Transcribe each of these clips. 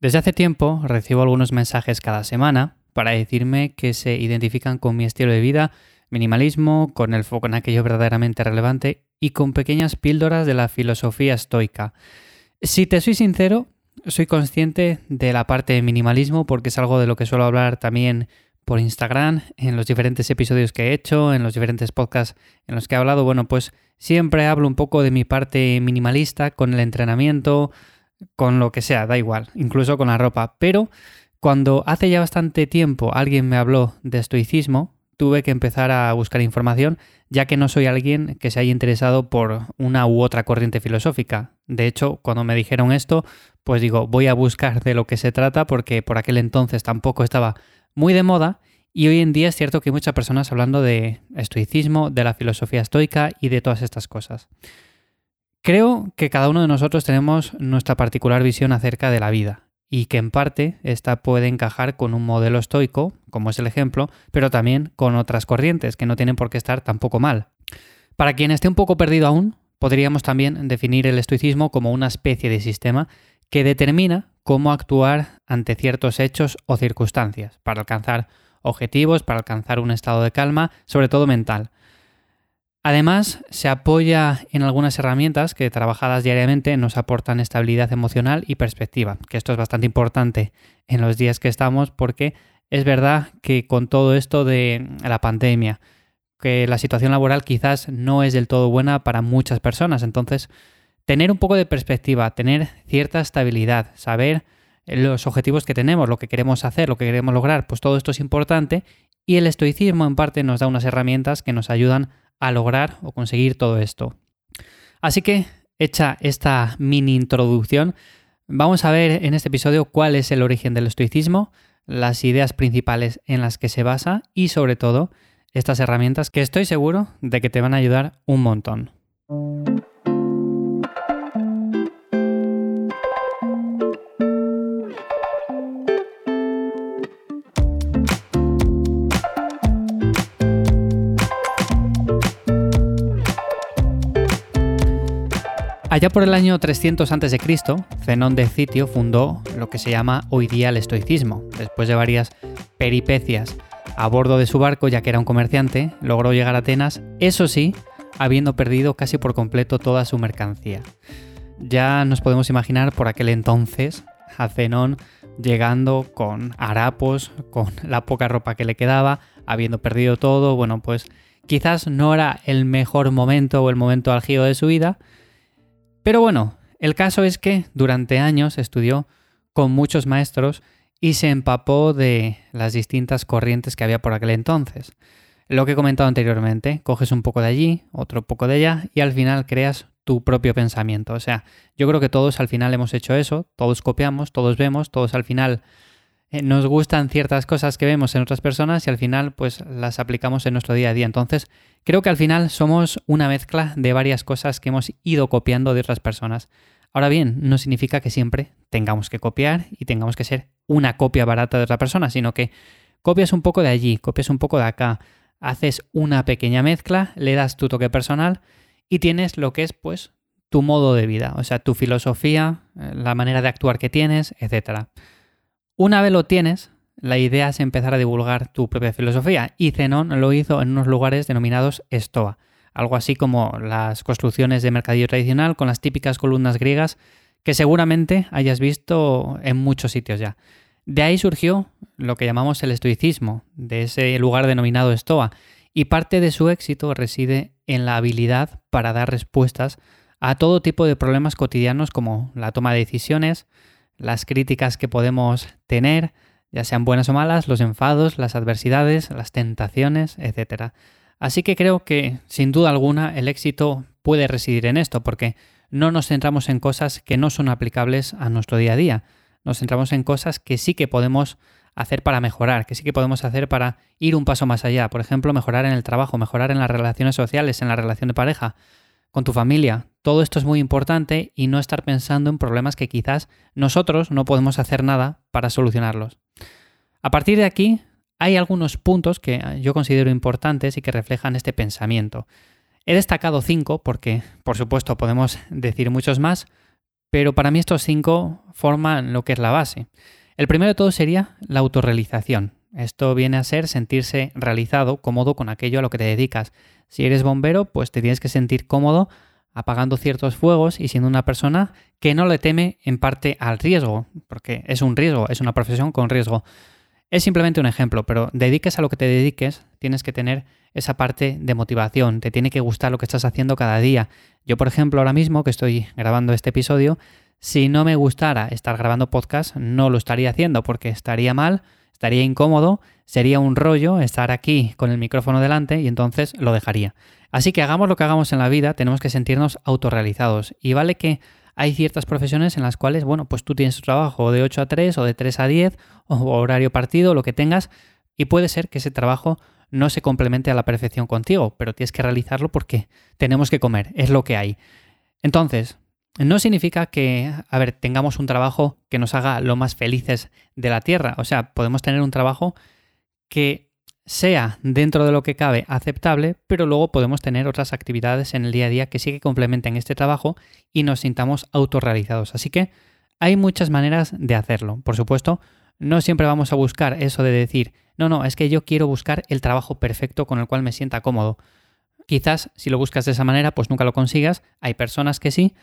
Desde hace tiempo recibo algunos mensajes cada semana para decirme que se identifican con mi estilo de vida, minimalismo, con el foco en aquello verdaderamente relevante y con pequeñas píldoras de la filosofía estoica. Si te soy sincero, soy consciente de la parte de minimalismo porque es algo de lo que suelo hablar también por Instagram, en los diferentes episodios que he hecho, en los diferentes podcasts en los que he hablado, bueno, pues siempre hablo un poco de mi parte minimalista con el entrenamiento, con lo que sea, da igual, incluso con la ropa. Pero cuando hace ya bastante tiempo alguien me habló de estoicismo, tuve que empezar a buscar información, ya que no soy alguien que se haya interesado por una u otra corriente filosófica. De hecho, cuando me dijeron esto, pues digo, voy a buscar de lo que se trata, porque por aquel entonces tampoco estaba muy de moda, y hoy en día es cierto que hay muchas personas hablando de estoicismo, de la filosofía estoica y de todas estas cosas. Creo que cada uno de nosotros tenemos nuestra particular visión acerca de la vida y que en parte esta puede encajar con un modelo estoico, como es el ejemplo, pero también con otras corrientes que no tienen por qué estar tampoco mal. Para quien esté un poco perdido aún, podríamos también definir el estoicismo como una especie de sistema que determina cómo actuar ante ciertos hechos o circunstancias para alcanzar objetivos, para alcanzar un estado de calma, sobre todo mental. Además, se apoya en algunas herramientas que trabajadas diariamente nos aportan estabilidad emocional y perspectiva, que esto es bastante importante en los días que estamos porque es verdad que con todo esto de la pandemia, que la situación laboral quizás no es del todo buena para muchas personas, entonces tener un poco de perspectiva, tener cierta estabilidad, saber los objetivos que tenemos, lo que queremos hacer, lo que queremos lograr, pues todo esto es importante y el estoicismo en parte nos da unas herramientas que nos ayudan a lograr o conseguir todo esto. Así que, hecha esta mini introducción, vamos a ver en este episodio cuál es el origen del estoicismo, las ideas principales en las que se basa y sobre todo estas herramientas que estoy seguro de que te van a ayudar un montón. Allá por el año 300 a.C., Zenón de Citio fundó lo que se llama hoy día el estoicismo. Después de varias peripecias a bordo de su barco, ya que era un comerciante, logró llegar a Atenas, eso sí, habiendo perdido casi por completo toda su mercancía. Ya nos podemos imaginar por aquel entonces a Zenón llegando con harapos, con la poca ropa que le quedaba, habiendo perdido todo, bueno, pues quizás no era el mejor momento o el momento álgido de su vida, pero bueno, el caso es que durante años estudió con muchos maestros y se empapó de las distintas corrientes que había por aquel entonces. Lo que he comentado anteriormente, coges un poco de allí, otro poco de allá y al final creas tu propio pensamiento. O sea, yo creo que todos al final hemos hecho eso, todos copiamos, todos vemos, todos al final nos gustan ciertas cosas que vemos en otras personas y al final pues las aplicamos en nuestro día a día. Entonces, creo que al final somos una mezcla de varias cosas que hemos ido copiando de otras personas. Ahora bien, no significa que siempre tengamos que copiar y tengamos que ser una copia barata de otra persona, sino que copias un poco de allí, copias un poco de acá, haces una pequeña mezcla, le das tu toque personal y tienes lo que es pues tu modo de vida, o sea, tu filosofía, eh, la manera de actuar que tienes, etcétera. Una vez lo tienes, la idea es empezar a divulgar tu propia filosofía y Zenón lo hizo en unos lugares denominados estoa, algo así como las construcciones de mercadillo tradicional con las típicas columnas griegas que seguramente hayas visto en muchos sitios ya. De ahí surgió lo que llamamos el estoicismo, de ese lugar denominado estoa, y parte de su éxito reside en la habilidad para dar respuestas a todo tipo de problemas cotidianos como la toma de decisiones, las críticas que podemos tener, ya sean buenas o malas, los enfados, las adversidades, las tentaciones, etc. Así que creo que, sin duda alguna, el éxito puede residir en esto, porque no nos centramos en cosas que no son aplicables a nuestro día a día. Nos centramos en cosas que sí que podemos hacer para mejorar, que sí que podemos hacer para ir un paso más allá. Por ejemplo, mejorar en el trabajo, mejorar en las relaciones sociales, en la relación de pareja, con tu familia. Todo esto es muy importante y no estar pensando en problemas que quizás nosotros no podemos hacer nada para solucionarlos. A partir de aquí, hay algunos puntos que yo considero importantes y que reflejan este pensamiento. He destacado cinco porque, por supuesto, podemos decir muchos más, pero para mí estos cinco forman lo que es la base. El primero de todo sería la autorrealización. Esto viene a ser sentirse realizado, cómodo con aquello a lo que te dedicas. Si eres bombero, pues te tienes que sentir cómodo apagando ciertos fuegos y siendo una persona que no le teme en parte al riesgo, porque es un riesgo, es una profesión con riesgo. Es simplemente un ejemplo, pero dediques a lo que te dediques, tienes que tener esa parte de motivación, te tiene que gustar lo que estás haciendo cada día. Yo, por ejemplo, ahora mismo que estoy grabando este episodio, si no me gustara estar grabando podcast, no lo estaría haciendo porque estaría mal, estaría incómodo, sería un rollo estar aquí con el micrófono delante y entonces lo dejaría. Así que hagamos lo que hagamos en la vida, tenemos que sentirnos autorrealizados. Y vale que hay ciertas profesiones en las cuales, bueno, pues tú tienes tu trabajo de 8 a 3 o de 3 a 10 o horario partido, lo que tengas, y puede ser que ese trabajo no se complemente a la perfección contigo, pero tienes que realizarlo porque tenemos que comer, es lo que hay. Entonces, no significa que, a ver, tengamos un trabajo que nos haga lo más felices de la Tierra. O sea, podemos tener un trabajo que sea dentro de lo que cabe aceptable, pero luego podemos tener otras actividades en el día a día que sí que complementen este trabajo y nos sintamos autorrealizados. Así que hay muchas maneras de hacerlo. Por supuesto, no siempre vamos a buscar eso de decir, no, no, es que yo quiero buscar el trabajo perfecto con el cual me sienta cómodo. Quizás si lo buscas de esa manera, pues nunca lo consigas. Hay personas que sí.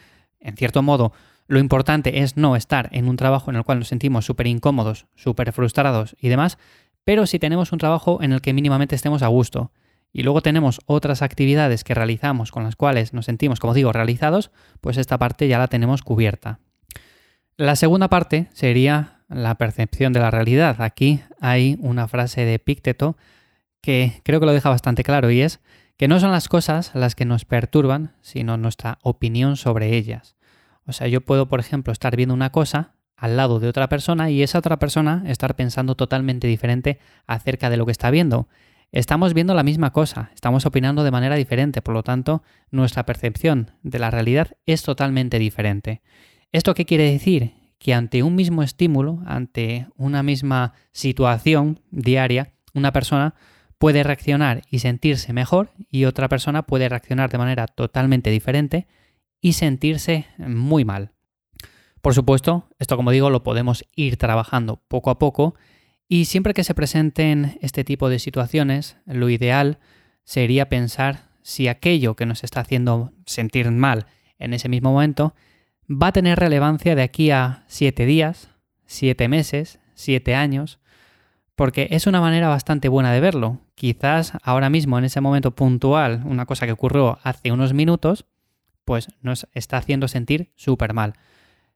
En cierto modo, lo importante es no estar en un trabajo en el cual nos sentimos súper incómodos, súper frustrados y demás, pero si tenemos un trabajo en el que mínimamente estemos a gusto y luego tenemos otras actividades que realizamos con las cuales nos sentimos, como digo, realizados, pues esta parte ya la tenemos cubierta. La segunda parte sería la percepción de la realidad. Aquí hay una frase de Pícteto que creo que lo deja bastante claro y es que no son las cosas las que nos perturban, sino nuestra opinión sobre ellas. O sea, yo puedo, por ejemplo, estar viendo una cosa al lado de otra persona y esa otra persona estar pensando totalmente diferente acerca de lo que está viendo. Estamos viendo la misma cosa, estamos opinando de manera diferente, por lo tanto, nuestra percepción de la realidad es totalmente diferente. ¿Esto qué quiere decir? Que ante un mismo estímulo, ante una misma situación diaria, una persona puede reaccionar y sentirse mejor y otra persona puede reaccionar de manera totalmente diferente y sentirse muy mal. Por supuesto, esto como digo lo podemos ir trabajando poco a poco y siempre que se presenten este tipo de situaciones, lo ideal sería pensar si aquello que nos está haciendo sentir mal en ese mismo momento va a tener relevancia de aquí a siete días, siete meses, siete años, porque es una manera bastante buena de verlo. Quizás ahora mismo, en ese momento puntual, una cosa que ocurrió hace unos minutos, pues nos está haciendo sentir súper mal.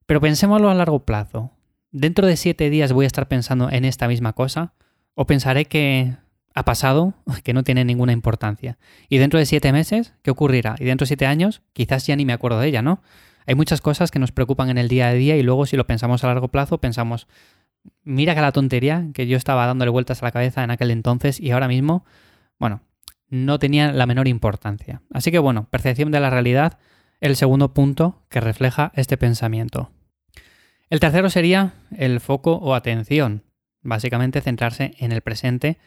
Pero pensémoslo a largo plazo. ¿Dentro de siete días voy a estar pensando en esta misma cosa? ¿O pensaré que ha pasado, que no tiene ninguna importancia? ¿Y dentro de siete meses qué ocurrirá? ¿Y dentro de siete años quizás ya ni me acuerdo de ella, ¿no? Hay muchas cosas que nos preocupan en el día a día y luego si lo pensamos a largo plazo pensamos, mira que la tontería que yo estaba dándole vueltas a la cabeza en aquel entonces y ahora mismo, bueno, no tenía la menor importancia. Así que bueno, percepción de la realidad, el segundo punto que refleja este pensamiento. El tercero sería el foco o atención. Básicamente centrarse en el presente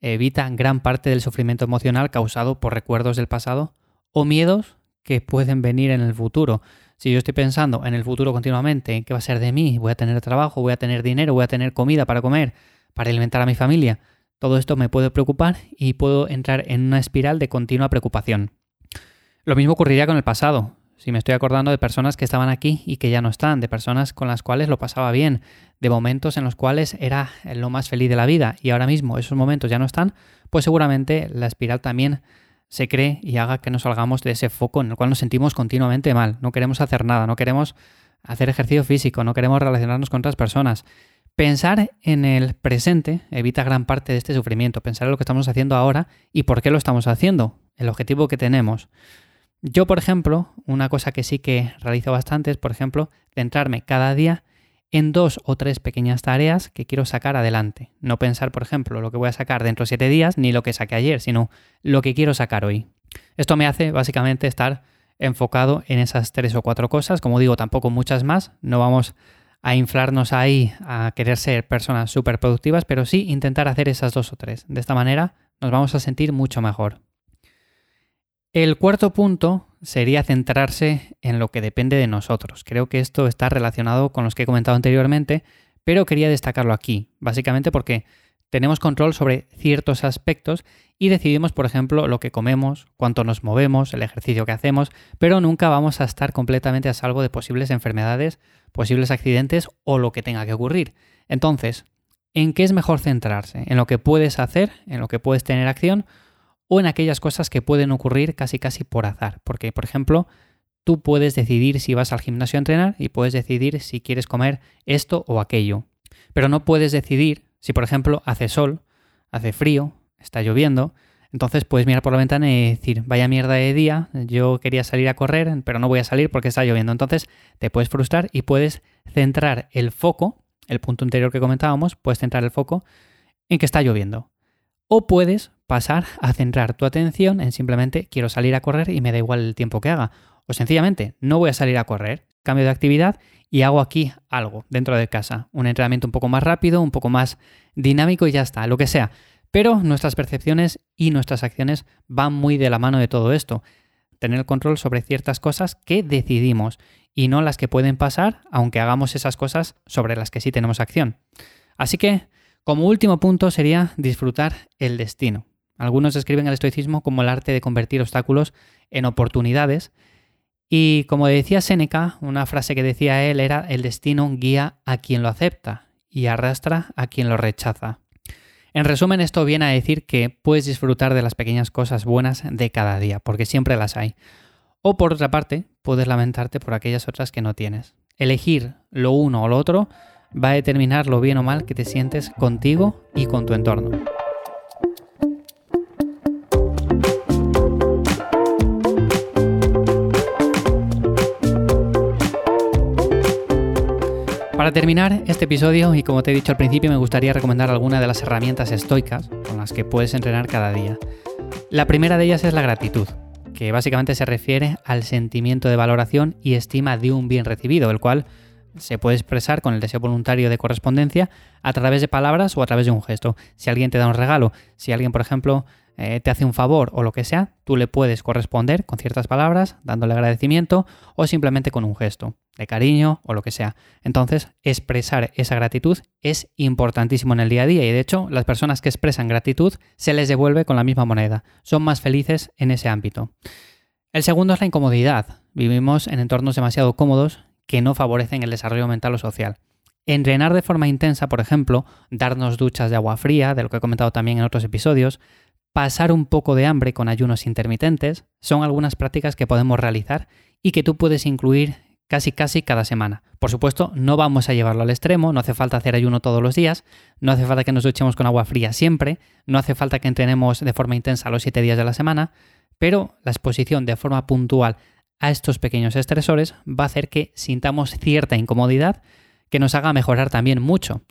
evita gran parte del sufrimiento emocional causado por recuerdos del pasado o miedos que pueden venir en el futuro. Si yo estoy pensando en el futuro continuamente, ¿qué va a ser de mí? ¿Voy a tener trabajo? ¿Voy a tener dinero? ¿Voy a tener comida para comer? ¿Para alimentar a mi familia? Todo esto me puede preocupar y puedo entrar en una espiral de continua preocupación. Lo mismo ocurriría con el pasado. Si me estoy acordando de personas que estaban aquí y que ya no están, de personas con las cuales lo pasaba bien, de momentos en los cuales era lo más feliz de la vida y ahora mismo esos momentos ya no están, pues seguramente la espiral también se cree y haga que nos salgamos de ese foco en el cual nos sentimos continuamente mal. No queremos hacer nada, no queremos hacer ejercicio físico, no queremos relacionarnos con otras personas. Pensar en el presente evita gran parte de este sufrimiento, pensar en lo que estamos haciendo ahora y por qué lo estamos haciendo, el objetivo que tenemos. Yo, por ejemplo, una cosa que sí que realizo bastante es, por ejemplo, centrarme cada día en dos o tres pequeñas tareas que quiero sacar adelante. No pensar, por ejemplo, lo que voy a sacar dentro de siete días, ni lo que saqué ayer, sino lo que quiero sacar hoy. Esto me hace básicamente estar enfocado en esas tres o cuatro cosas. Como digo, tampoco muchas más. No vamos a inflarnos ahí a querer ser personas súper productivas, pero sí intentar hacer esas dos o tres. De esta manera nos vamos a sentir mucho mejor. El cuarto punto sería centrarse en lo que depende de nosotros. Creo que esto está relacionado con los que he comentado anteriormente, pero quería destacarlo aquí, básicamente porque tenemos control sobre ciertos aspectos y decidimos, por ejemplo, lo que comemos, cuánto nos movemos, el ejercicio que hacemos, pero nunca vamos a estar completamente a salvo de posibles enfermedades, posibles accidentes o lo que tenga que ocurrir. Entonces, ¿en qué es mejor centrarse? ¿En lo que puedes hacer, en lo que puedes tener acción o en aquellas cosas que pueden ocurrir casi casi por azar? Porque, por ejemplo, tú puedes decidir si vas al gimnasio a entrenar y puedes decidir si quieres comer esto o aquello. Pero no puedes decidir si, por ejemplo, hace sol, hace frío, está lloviendo, entonces puedes mirar por la ventana y decir, vaya mierda de día, yo quería salir a correr, pero no voy a salir porque está lloviendo. Entonces te puedes frustrar y puedes centrar el foco, el punto anterior que comentábamos, puedes centrar el foco en que está lloviendo. O puedes pasar a centrar tu atención en simplemente quiero salir a correr y me da igual el tiempo que haga. O sencillamente, no voy a salir a correr, cambio de actividad y hago aquí algo dentro de casa. Un entrenamiento un poco más rápido, un poco más dinámico y ya está, lo que sea. Pero nuestras percepciones y nuestras acciones van muy de la mano de todo esto. Tener control sobre ciertas cosas que decidimos y no las que pueden pasar, aunque hagamos esas cosas sobre las que sí tenemos acción. Así que, como último punto sería disfrutar el destino. Algunos describen el estoicismo como el arte de convertir obstáculos en oportunidades y como decía Séneca, una frase que decía él era, el destino guía a quien lo acepta y arrastra a quien lo rechaza. En resumen, esto viene a decir que puedes disfrutar de las pequeñas cosas buenas de cada día, porque siempre las hay. O por otra parte, puedes lamentarte por aquellas otras que no tienes. Elegir lo uno o lo otro va a determinar lo bien o mal que te sientes contigo y con tu entorno. Para terminar este episodio, y como te he dicho al principio, me gustaría recomendar alguna de las herramientas estoicas con las que puedes entrenar cada día. La primera de ellas es la gratitud, que básicamente se refiere al sentimiento de valoración y estima de un bien recibido, el cual se puede expresar con el deseo voluntario de correspondencia a través de palabras o a través de un gesto. Si alguien te da un regalo, si alguien, por ejemplo, eh, te hace un favor o lo que sea, tú le puedes corresponder con ciertas palabras, dándole agradecimiento o simplemente con un gesto de cariño o lo que sea. Entonces, expresar esa gratitud es importantísimo en el día a día y de hecho las personas que expresan gratitud se les devuelve con la misma moneda. Son más felices en ese ámbito. El segundo es la incomodidad. Vivimos en entornos demasiado cómodos que no favorecen el desarrollo mental o social. Entrenar de forma intensa, por ejemplo, darnos duchas de agua fría, de lo que he comentado también en otros episodios, pasar un poco de hambre con ayunos intermitentes, son algunas prácticas que podemos realizar y que tú puedes incluir casi casi cada semana. Por supuesto, no vamos a llevarlo al extremo, no hace falta hacer ayuno todos los días, no hace falta que nos duchemos con agua fría siempre, no hace falta que entrenemos de forma intensa los 7 días de la semana, pero la exposición de forma puntual a estos pequeños estresores va a hacer que sintamos cierta incomodidad que nos haga mejorar también mucho.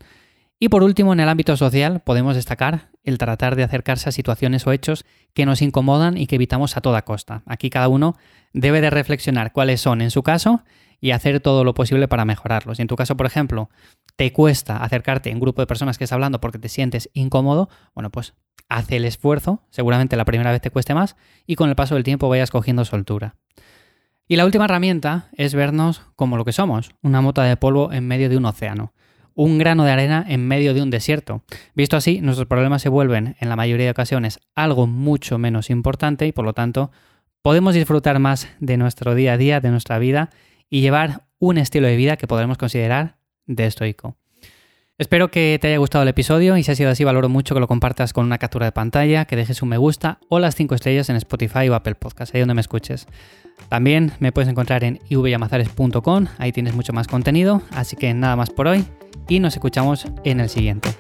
Y por último, en el ámbito social podemos destacar el tratar de acercarse a situaciones o hechos que nos incomodan y que evitamos a toda costa. Aquí cada uno debe de reflexionar cuáles son en su caso y hacer todo lo posible para mejorarlos. Si en tu caso, por ejemplo, te cuesta acercarte a un grupo de personas que está hablando porque te sientes incómodo, bueno, pues haz el esfuerzo, seguramente la primera vez te cueste más y con el paso del tiempo vayas cogiendo soltura. Y la última herramienta es vernos como lo que somos, una mota de polvo en medio de un océano un grano de arena en medio de un desierto. Visto así, nuestros problemas se vuelven, en la mayoría de ocasiones, algo mucho menos importante y por lo tanto podemos disfrutar más de nuestro día a día, de nuestra vida y llevar un estilo de vida que podremos considerar de estoico. Espero que te haya gustado el episodio y si ha sido así valoro mucho que lo compartas con una captura de pantalla, que dejes un me gusta o las 5 estrellas en Spotify o Apple Podcast, ahí donde me escuches. También me puedes encontrar en ivyamazares.com, ahí tienes mucho más contenido, así que nada más por hoy y nos escuchamos en el siguiente.